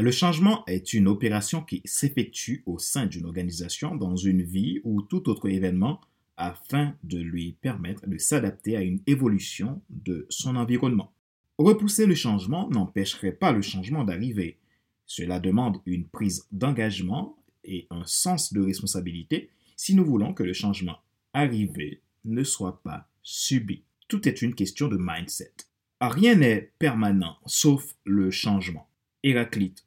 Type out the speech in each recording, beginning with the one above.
Le changement est une opération qui s'effectue au sein d'une organisation dans une vie ou tout autre événement afin de lui permettre de s'adapter à une évolution de son environnement. Repousser le changement n'empêcherait pas le changement d'arriver. Cela demande une prise d'engagement et un sens de responsabilité si nous voulons que le changement arrivé ne soit pas subi. Tout est une question de mindset. Rien n'est permanent sauf le changement. Héraclite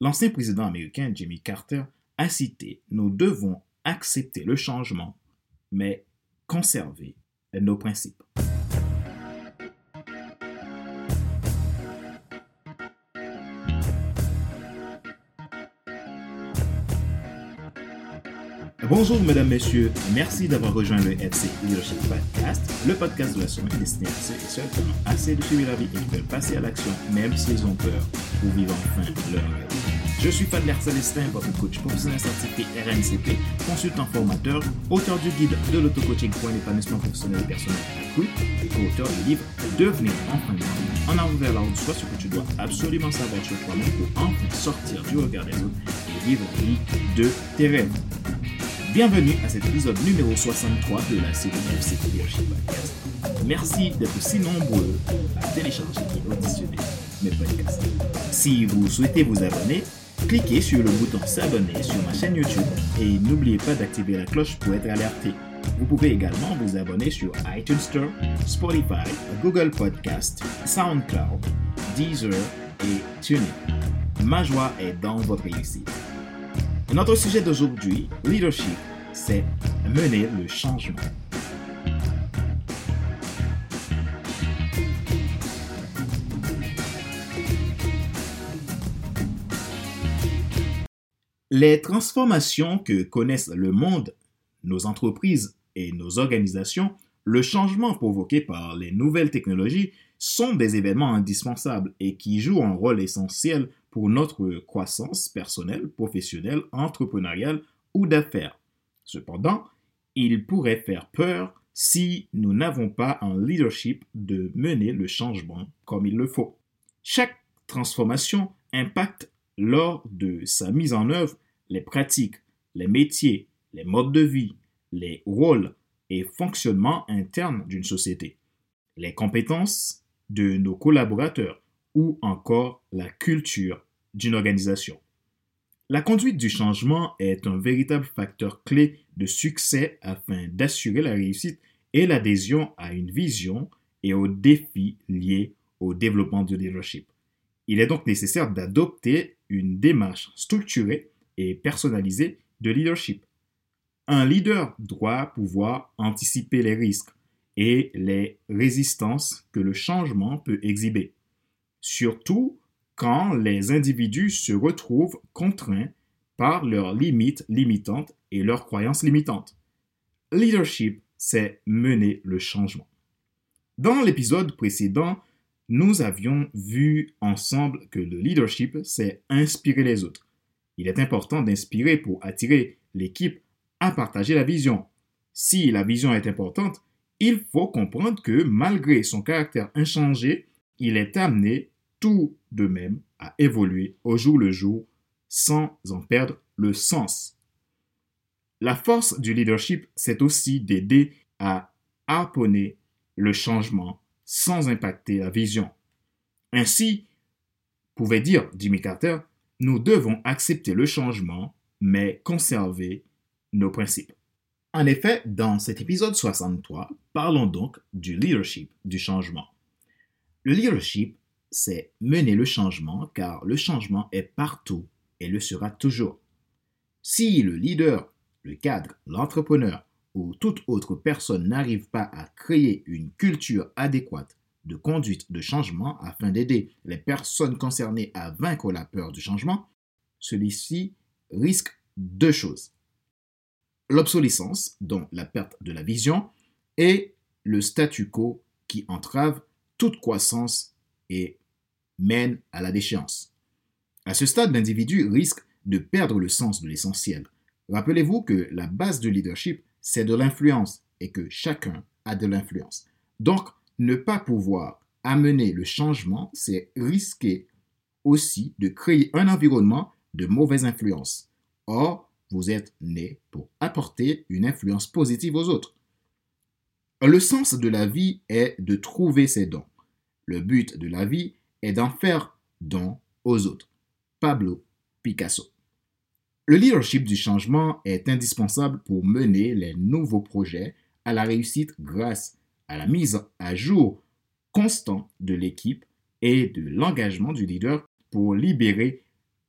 L'ancien président américain Jimmy Carter a cité Nous devons accepter le changement mais conserver nos principes. Bonjour mesdames, messieurs, merci d'avoir rejoint le FC Leadership Podcast, le podcast de la semaine destiné à ceux qui ont assez de suivre la vie et qui veulent passer à l'action même s'ils ont peur pour vivre enfin leur rêve. Je suis Fadler Célestin, votre coach professionnel certifié RNCP, consultant formateur, auteur du guide de l'auto-coaching pour un épanouissement professionnel et personnel accru et co-auteur du livre Devenir enfin en avant vers la route, soit ce que tu dois absolument savoir sur toi-même pour enfin sortir du regard des autres et vivre la vie de tes rêves. Bienvenue à cet épisode numéro 63 de la série FC Leadership Podcast. Merci d'être si nombreux à télécharger et auditionner mes podcasts. Si vous souhaitez vous abonner, cliquez sur le bouton s'abonner sur ma chaîne YouTube et n'oubliez pas d'activer la cloche pour être alerté. Vous pouvez également vous abonner sur iTunes Store, Spotify, Google Podcast, SoundCloud, Deezer et TuneIn. Ma joie est dans votre réussite. Notre sujet d'aujourd'hui, leadership, c'est mener le changement. Les transformations que connaissent le monde, nos entreprises et nos organisations, le changement provoqué par les nouvelles technologies sont des événements indispensables et qui jouent un rôle essentiel pour notre croissance personnelle, professionnelle, entrepreneuriale ou d'affaires. Cependant, ils pourraient faire peur si nous n'avons pas un leadership de mener le changement comme il le faut. Chaque transformation impacte lors de sa mise en œuvre les pratiques, les métiers, les modes de vie, les rôles et fonctionnements internes d'une société, les compétences de nos collaborateurs ou encore la culture d'une organisation. La conduite du changement est un véritable facteur clé de succès afin d'assurer la réussite et l'adhésion à une vision et aux défis liés au développement du leadership. Il est donc nécessaire d'adopter une démarche structurée et personnalisée de leadership. Un leader doit pouvoir anticiper les risques et les résistances que le changement peut exhiber, surtout quand les individus se retrouvent contraints par leurs limites limitantes et leurs croyances limitantes. Leadership, c'est mener le changement. Dans l'épisode précédent, nous avions vu ensemble que le leadership, c'est inspirer les autres. Il est important d'inspirer pour attirer l'équipe à partager la vision. Si la vision est importante, il faut comprendre que malgré son caractère inchangé, il est amené tout de même à évoluer au jour le jour sans en perdre le sens. La force du leadership, c'est aussi d'aider à harponner le changement sans impacter la vision. Ainsi, pouvait dire Jimmy Carter, nous devons accepter le changement, mais conserver nos principes. En effet, dans cet épisode 63, parlons donc du leadership du changement. Le leadership, c'est mener le changement car le changement est partout et le sera toujours. Si le leader, le cadre, l'entrepreneur ou toute autre personne n'arrive pas à créer une culture adéquate de conduite de changement afin d'aider les personnes concernées à vaincre la peur du changement, celui-ci risque deux choses. L'obsolescence, dont la perte de la vision, et le statu quo qui entrave toute croissance et mène à la déchéance. À ce stade, l'individu risque de perdre le sens de l'essentiel. Rappelez-vous que la base du leadership, c'est de l'influence et que chacun a de l'influence. Donc, ne pas pouvoir amener le changement, c'est risquer aussi de créer un environnement de mauvaise influence. Or, vous êtes né pour apporter une influence positive aux autres. Le sens de la vie est de trouver ses dons. Le but de la vie est d'en faire don aux autres. Pablo Picasso. Le leadership du changement est indispensable pour mener les nouveaux projets à la réussite grâce à la mise à jour constant de l'équipe et de l'engagement du leader pour libérer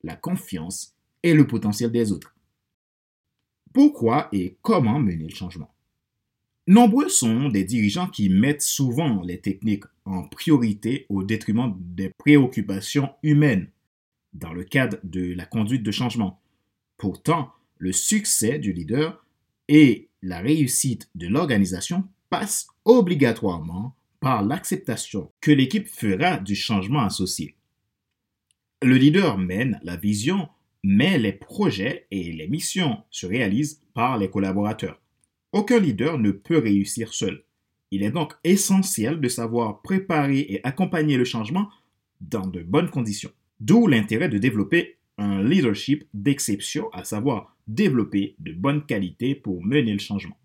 la confiance et le potentiel des autres. Pourquoi et comment mener le changement? Nombreux sont des dirigeants qui mettent souvent les techniques en priorité au détriment des préoccupations humaines dans le cadre de la conduite de changement. Pourtant, le succès du leader et la réussite de l'organisation passent obligatoirement par l'acceptation que l'équipe fera du changement associé. Le leader mène la vision, mais les projets et les missions se réalisent par les collaborateurs. Aucun leader ne peut réussir seul. Il est donc essentiel de savoir préparer et accompagner le changement dans de bonnes conditions. D'où l'intérêt de développer un leadership d'exception, à savoir développer de bonnes qualités pour mener le changement.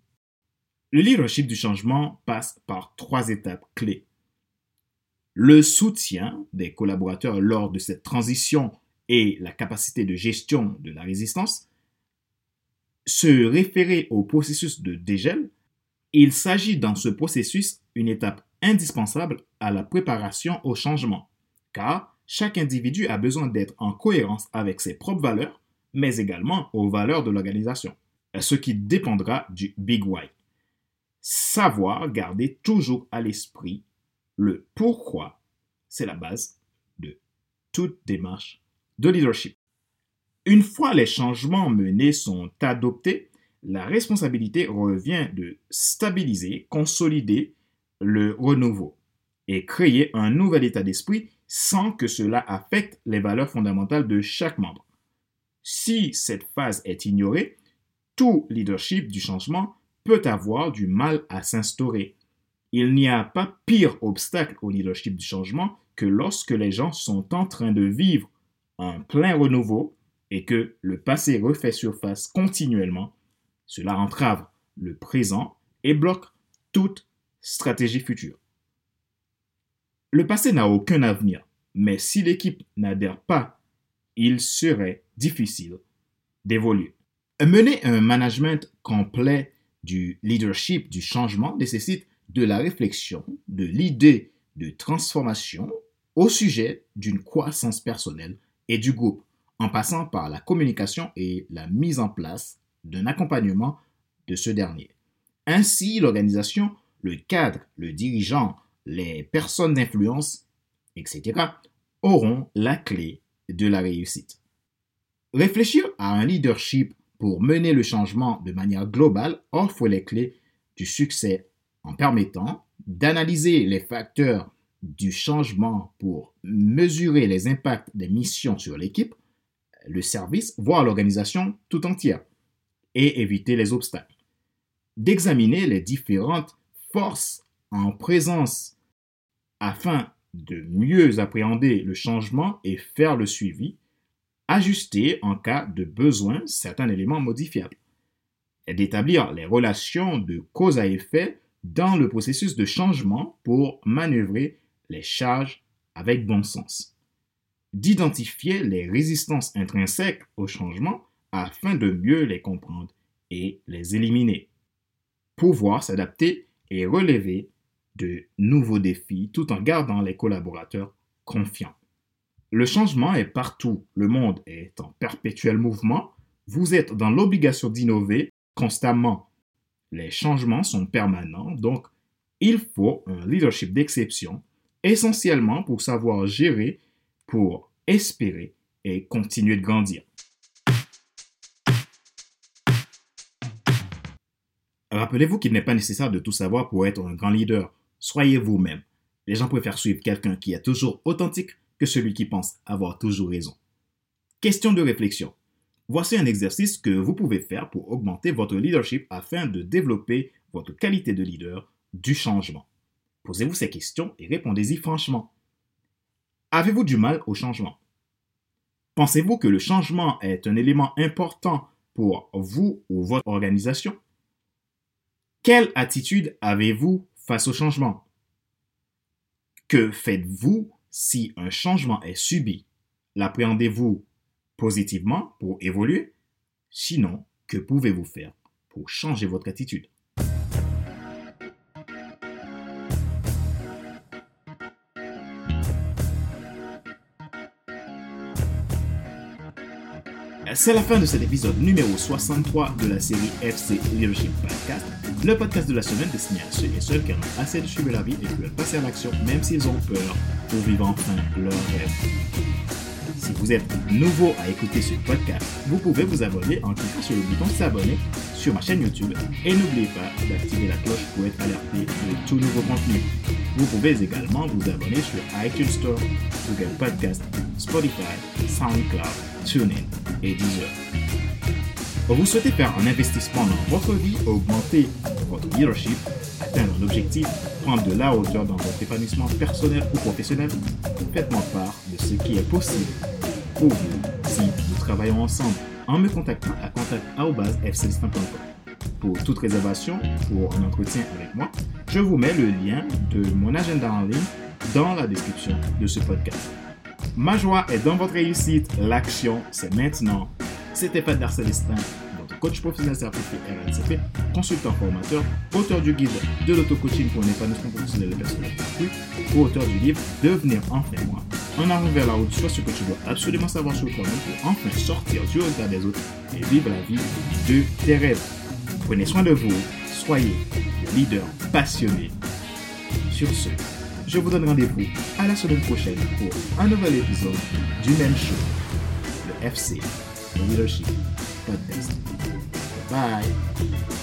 Le leadership du changement passe par trois étapes clés. Le soutien des collaborateurs lors de cette transition et la capacité de gestion de la résistance, se référer au processus de dégel, il s'agit dans ce processus une étape indispensable à la préparation au changement, car chaque individu a besoin d'être en cohérence avec ses propres valeurs, mais également aux valeurs de l'organisation, ce qui dépendra du Big Why. Savoir garder toujours à l'esprit le pourquoi, c'est la base de toute démarche de leadership. Une fois les changements menés sont adoptés, la responsabilité revient de stabiliser, consolider le renouveau et créer un nouvel état d'esprit sans que cela affecte les valeurs fondamentales de chaque membre. Si cette phase est ignorée, tout leadership du changement peut avoir du mal à s'instaurer. Il n'y a pas pire obstacle au leadership du changement que lorsque les gens sont en train de vivre un plein renouveau et que le passé refait surface continuellement, cela entrave le présent et bloque toute stratégie future. Le passé n'a aucun avenir, mais si l'équipe n'adhère pas, il serait difficile d'évoluer. Mener un management complet du leadership du changement nécessite de la réflexion, de l'idée de transformation au sujet d'une croissance personnelle et du groupe en passant par la communication et la mise en place d'un accompagnement de ce dernier. Ainsi, l'organisation, le cadre, le dirigeant, les personnes d'influence, etc., auront la clé de la réussite. Réfléchir à un leadership pour mener le changement de manière globale offre les clés du succès en permettant d'analyser les facteurs du changement pour mesurer les impacts des missions sur l'équipe, le service, voire l'organisation tout entière, et éviter les obstacles. D'examiner les différentes forces en présence afin de mieux appréhender le changement et faire le suivi, ajuster en cas de besoin certains éléments modifiables, et d'établir les relations de cause à effet dans le processus de changement pour manœuvrer les charges avec bon sens d'identifier les résistances intrinsèques au changement afin de mieux les comprendre et les éliminer. Pouvoir s'adapter et relever de nouveaux défis tout en gardant les collaborateurs confiants. Le changement est partout, le monde est en perpétuel mouvement, vous êtes dans l'obligation d'innover constamment. Les changements sont permanents, donc il faut un leadership d'exception, essentiellement pour savoir gérer pour espérer et continuer de grandir. Rappelez-vous qu'il n'est pas nécessaire de tout savoir pour être un grand leader. Soyez vous-même. Les gens préfèrent suivre quelqu'un qui est toujours authentique que celui qui pense avoir toujours raison. Question de réflexion. Voici un exercice que vous pouvez faire pour augmenter votre leadership afin de développer votre qualité de leader du changement. Posez-vous ces questions et répondez-y franchement. Avez-vous du mal au changement? Pensez-vous que le changement est un élément important pour vous ou votre organisation? Quelle attitude avez-vous face au changement? Que faites-vous si un changement est subi? L'appréhendez-vous positivement pour évoluer? Sinon, que pouvez-vous faire pour changer votre attitude? C'est la fin de cet épisode numéro 63 de la série FC Leadership Podcast, le podcast de la semaine destiné à ceux et celles qui en ont assez de suivre la vie et veulent passer à l'action même s'ils ont peur pour vivre enfin leur rêve. Si vous êtes nouveau à écouter ce podcast, vous pouvez vous abonner en cliquant sur le bouton s'abonner sur ma chaîne YouTube et n'oubliez pas d'activer la cloche pour être alerté de tout nouveau contenu. Vous pouvez également vous abonner sur iTunes Store, Google Podcast, Spotify, SoundCloud, TuneIn et Deezer. Vous souhaitez faire un investissement dans votre vie, augmenter votre leadership, atteindre un objectif, prendre de la hauteur dans votre épanouissement personnel ou professionnel, faites-moi part de ce qui est possible pour vous si nous travaillons ensemble en me contactant à contact.fcsystem.com. Pour toute réservation ou un entretien avec moi, je vous mets le lien de mon agenda en ligne dans la description de ce podcast. Ma joie est dans votre réussite. L'action, c'est maintenant. C'était Fadler Célestin, votre coach professionnel certifié RNCP, consultant formateur, auteur du guide de l'auto-coaching pour un épanouissement professionnel et personnel accru, auteur du livre Devenir enfin moi. En arrivant vers la route, soit ce que tu dois absolument savoir sur toi-même pour enfin sortir du regard des autres et vivre la vie de tes rêves. Prenez soin de vous, soyez le leader passionné. Sur ce, je vous donne rendez-vous à la semaine prochaine pour un nouvel épisode du même show, le FC, le Leadership Podcast. Bye.